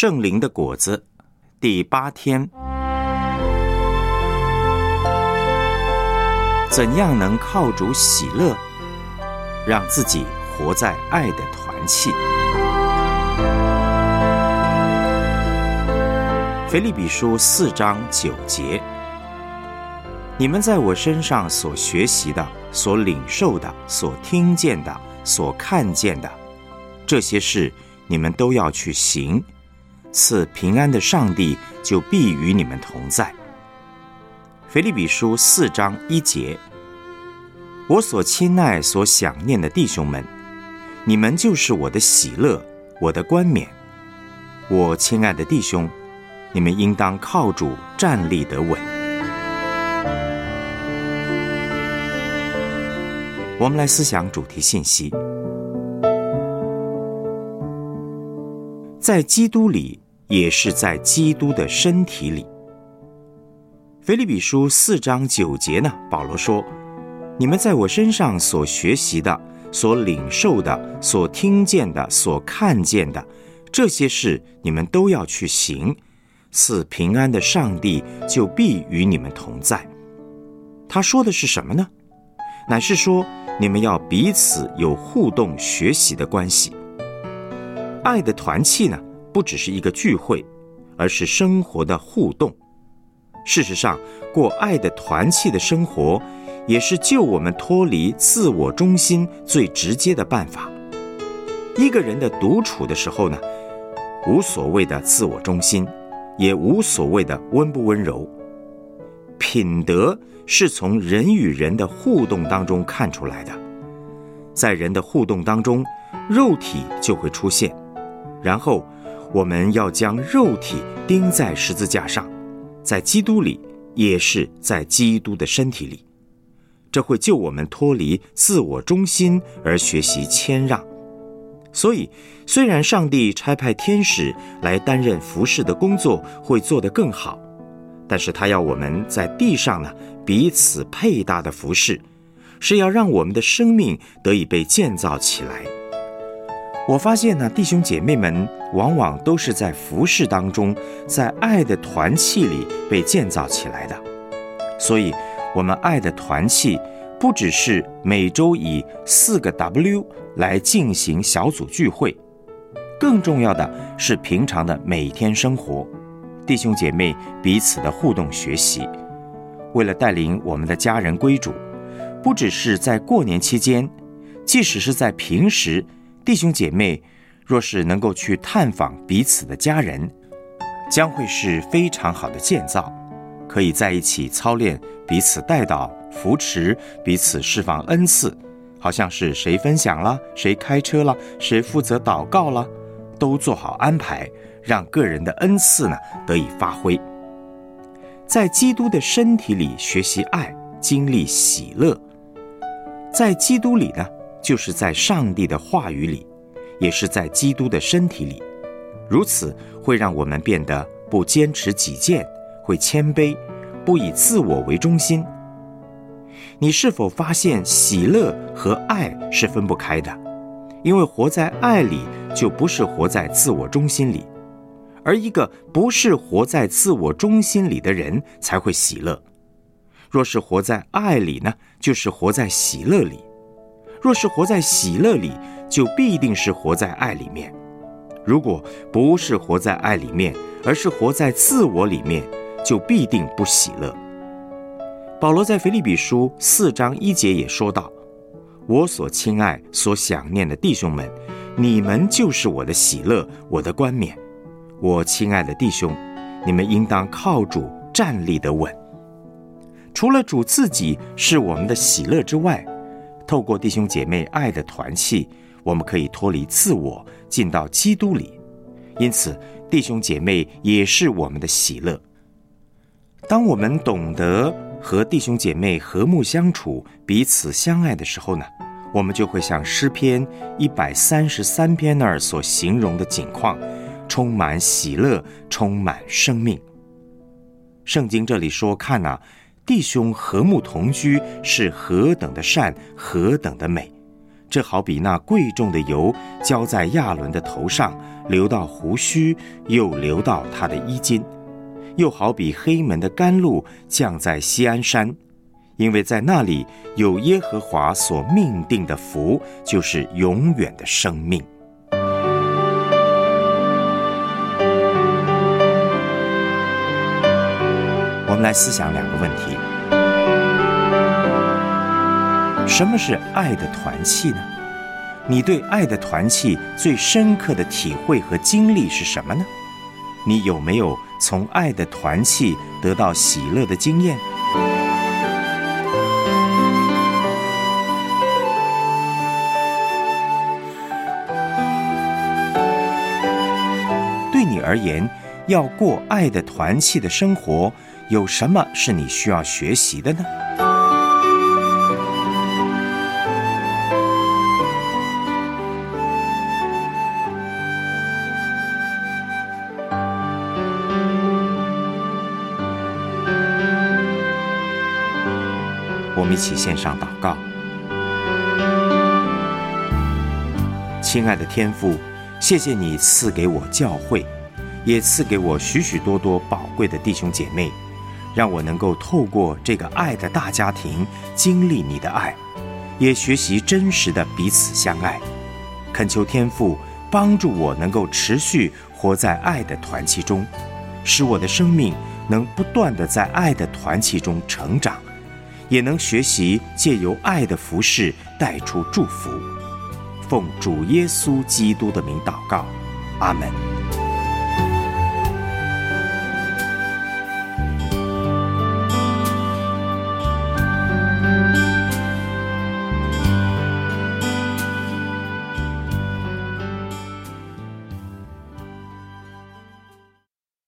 圣灵的果子，第八天，怎样能靠主喜乐，让自己活在爱的团契？腓立比书四章九节：你们在我身上所学习的、所领受的、所听见的、所看见的，这些事，你们都要去行。赐平安的上帝就必与你们同在。腓立比书四章一节：我所亲爱、所想念的弟兄们，你们就是我的喜乐，我的冠冕。我亲爱的弟兄，你们应当靠主站立得稳。我们来思想主题信息，在基督里。也是在基督的身体里。腓立比书四章九节呢，保罗说：“你们在我身上所学习的、所领受的、所听见的、所看见的，这些事你们都要去行。赐平安的上帝就必与你们同在。”他说的是什么呢？乃是说你们要彼此有互动学习的关系，爱的团契呢？不只是一个聚会，而是生活的互动。事实上，过爱的团契的生活，也是救我们脱离自我中心最直接的办法。一个人的独处的时候呢，无所谓的自我中心，也无所谓的温不温柔。品德是从人与人的互动当中看出来的，在人的互动当中，肉体就会出现，然后。我们要将肉体钉在十字架上，在基督里，也是在基督的身体里，这会救我们脱离自我中心，而学习谦让。所以，虽然上帝差派天使来担任服侍的工作，会做得更好，但是他要我们在地上呢彼此配搭的服侍，是要让我们的生命得以被建造起来。我发现呢，弟兄姐妹们往往都是在服饰当中，在爱的团契里被建造起来的。所以，我们爱的团契不只是每周以四个 W 来进行小组聚会，更重要的是平常的每天生活，弟兄姐妹彼此的互动学习。为了带领我们的家人归主，不只是在过年期间，即使是在平时。弟兄姐妹，若是能够去探访彼此的家人，将会是非常好的建造。可以在一起操练彼此带导、扶持彼此释放恩赐，好像是谁分享了，谁开车了，谁负责祷告了，都做好安排，让个人的恩赐呢得以发挥。在基督的身体里学习爱，经历喜乐，在基督里呢。就是在上帝的话语里，也是在基督的身体里，如此会让我们变得不坚持己见，会谦卑，不以自我为中心。你是否发现喜乐和爱是分不开的？因为活在爱里，就不是活在自我中心里，而一个不是活在自我中心里的人才会喜乐。若是活在爱里呢，就是活在喜乐里。若是活在喜乐里，就必定是活在爱里面；如果不是活在爱里面，而是活在自我里面，就必定不喜乐。保罗在腓立比书四章一节也说道：“我所亲爱、所想念的弟兄们，你们就是我的喜乐，我的冠冕。我亲爱的弟兄，你们应当靠主站立得稳。除了主自己是我们的喜乐之外，透过弟兄姐妹爱的团契，我们可以脱离自我，进到基督里。因此，弟兄姐妹也是我们的喜乐。当我们懂得和弟兄姐妹和睦相处、彼此相爱的时候呢，我们就会像诗篇一百三十三篇那儿所形容的景况，充满喜乐，充满生命。圣经这里说：“看呐。”弟兄和睦同居是何等的善，何等的美！这好比那贵重的油浇在亚伦的头上，流到胡须，又流到他的衣襟；又好比黑门的甘露降在西安山，因为在那里有耶和华所命定的福，就是永远的生命。来思想两个问题：什么是爱的团契呢？你对爱的团契最深刻的体会和经历是什么呢？你有没有从爱的团契得到喜乐的经验？对你而言，要过爱的团契的生活。有什么是你需要学习的呢？我们一起献上祷告。亲爱的天父，谢谢你赐给我教会，也赐给我许许多多宝贵的弟兄姐妹。让我能够透过这个爱的大家庭经历你的爱，也学习真实的彼此相爱。恳求天父帮助我能够持续活在爱的团契中，使我的生命能不断的在爱的团契中成长，也能学习借由爱的服饰带出祝福。奉主耶稣基督的名祷告，阿门。